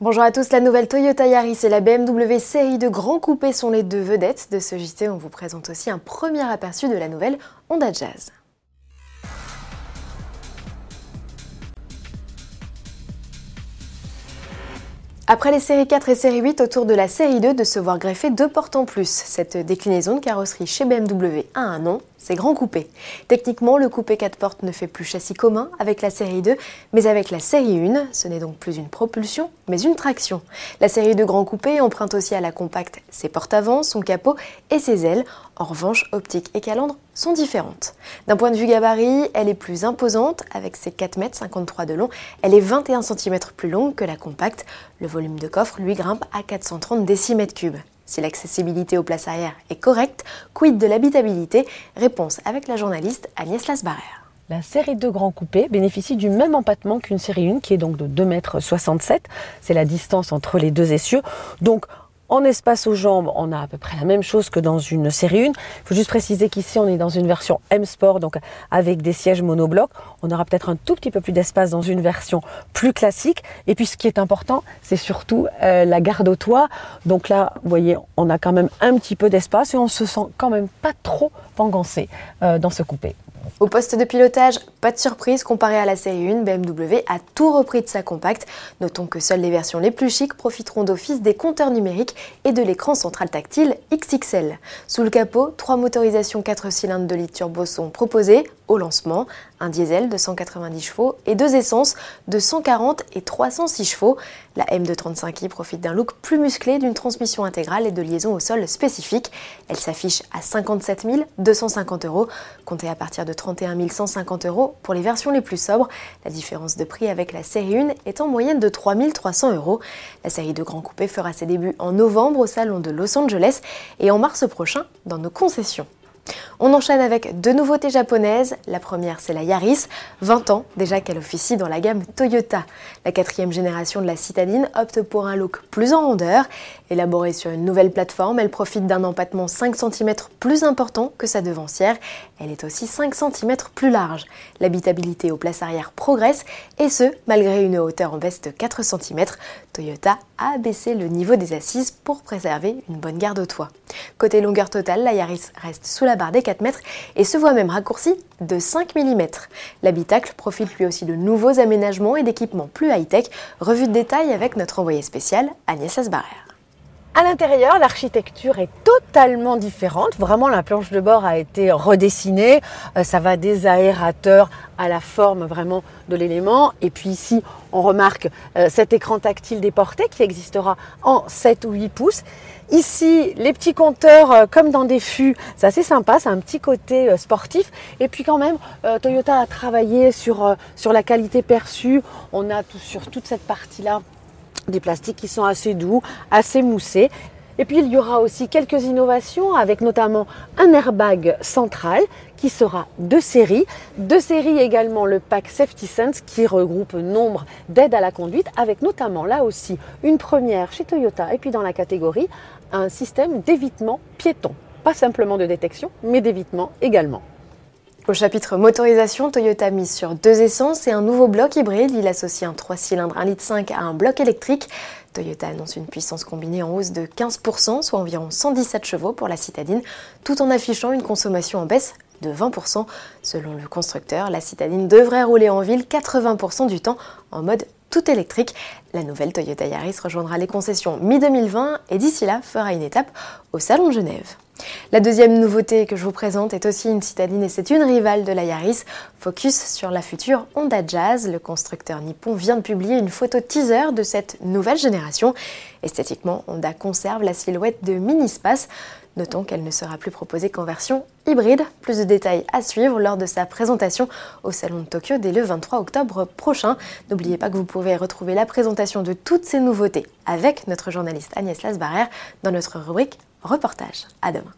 Bonjour à tous, la nouvelle Toyota Yaris et la BMW série de grands coupés sont les deux vedettes de ce JT. On vous présente aussi un premier aperçu de la nouvelle Honda Jazz. Après les séries 4 et série 8, autour de la série 2 de se voir greffer deux portes en plus. Cette déclinaison de carrosserie chez BMW a un nom, c'est Grand Coupé. Techniquement, le coupé 4 portes ne fait plus châssis commun avec la série 2, mais avec la série 1, ce n'est donc plus une propulsion, mais une traction. La série 2 Grand Coupé emprunte aussi à la compacte ses portes avant, son capot et ses ailes. En revanche, optique et calandre sont différentes. D'un point de vue gabarit, elle est plus imposante avec ses 4,53 m de long. Elle est 21 cm plus longue que la compacte. Le volume de coffre, lui, grimpe à 430 décimètres cubes. Si l'accessibilité aux places arrière est correcte, quid de l'habitabilité? Réponse avec la journaliste Agnès Lasbarère. La série 2 Grand Coupé bénéficie du même empattement qu'une série 1 qui est donc de 2,67 m. C'est la distance entre les deux essieux. Donc en espace aux jambes, on a à peu près la même chose que dans une série 1. Il faut juste préciser qu'ici, on est dans une version M Sport, donc avec des sièges monoblocs. On aura peut-être un tout petit peu plus d'espace dans une version plus classique. Et puis, ce qui est important, c'est surtout euh, la garde au toit. Donc là, vous voyez, on a quand même un petit peu d'espace et on se sent quand même pas trop pangancé euh, dans ce coupé. Au poste de pilotage, pas de surprise comparé à la série 1, BMW a tout repris de sa compacte. Notons que seules les versions les plus chics profiteront d'office des compteurs numériques et de l'écran central tactile XXL. Sous le capot, trois motorisations 4 cylindres de litre turbo sont proposées au lancement, un diesel de 190 chevaux et deux essences de 140 et 306 chevaux. La M235i profite d'un look plus musclé, d'une transmission intégrale et de liaison au sol spécifique. Elle s'affiche à 57 250 euros, comptée à partir de 31 150 euros pour les versions les plus sobres. La différence de prix avec la série 1 est en moyenne de 3 300 euros. La série de Grand Coupé fera ses débuts en novembre au salon de Los Angeles et en mars prochain dans nos concessions. On enchaîne avec deux nouveautés japonaises. La première, c'est la Yaris, 20 ans déjà qu'elle officie dans la gamme Toyota. La quatrième génération de la citadine opte pour un look plus en rondeur. Élaborée sur une nouvelle plateforme, elle profite d'un empattement 5 cm plus important que sa devancière. Elle est aussi 5 cm plus large. L'habitabilité aux places arrière progresse et ce, malgré une hauteur en baisse de 4 cm. Toyota a abaissé le niveau des assises pour préserver une bonne garde au toit. Côté longueur totale, la Yaris reste sous la barre des 4 mètres et se voit même raccourci de 5 mm. L'habitacle profite lui aussi de nouveaux aménagements et d'équipements plus high-tech. Revue de détail avec notre envoyé spécial Agnès Asbarère. À l'intérieur, l'architecture est totalement différente. Vraiment, la planche de bord a été redessinée. Euh, ça va des aérateurs à la forme vraiment de l'élément. Et puis ici, on remarque euh, cet écran tactile déporté qui existera en 7 ou 8 pouces. Ici, les petits compteurs euh, comme dans des fûts, c'est assez sympa, c'est un petit côté sportif. Et puis quand même, Toyota a travaillé sur, sur la qualité perçue. On a tout, sur toute cette partie-là des plastiques qui sont assez doux, assez moussés. Et puis il y aura aussi quelques innovations avec notamment un airbag central qui sera de série. De série également le pack Safety Sense qui regroupe nombre d'aides à la conduite avec notamment là aussi une première chez Toyota et puis dans la catégorie un système d'évitement piéton. Pas simplement de détection mais d'évitement également. Au chapitre motorisation, Toyota mise sur deux essences et un nouveau bloc hybride. Il associe un 3 cylindres 1,5 litre à un bloc électrique. Toyota annonce une puissance combinée en hausse de 15%, soit environ 117 chevaux pour la citadine, tout en affichant une consommation en baisse de 20%. Selon le constructeur, la citadine devrait rouler en ville 80% du temps en mode tout électrique. La nouvelle Toyota Yaris rejoindra les concessions mi-2020 et d'ici là fera une étape au Salon de Genève. La deuxième nouveauté que je vous présente est aussi une citadine et c'est une rivale de la Yaris. Focus sur la future Honda Jazz. Le constructeur nippon vient de publier une photo teaser de cette nouvelle génération. Esthétiquement, Honda conserve la silhouette de Mini Space. Notons qu'elle ne sera plus proposée qu'en version hybride. Plus de détails à suivre lors de sa présentation au Salon de Tokyo dès le 23 octobre prochain. N'oubliez pas que vous pouvez retrouver la présentation de toutes ces nouveautés avec notre journaliste Agnès Lasbarère dans notre rubrique reportage. À demain.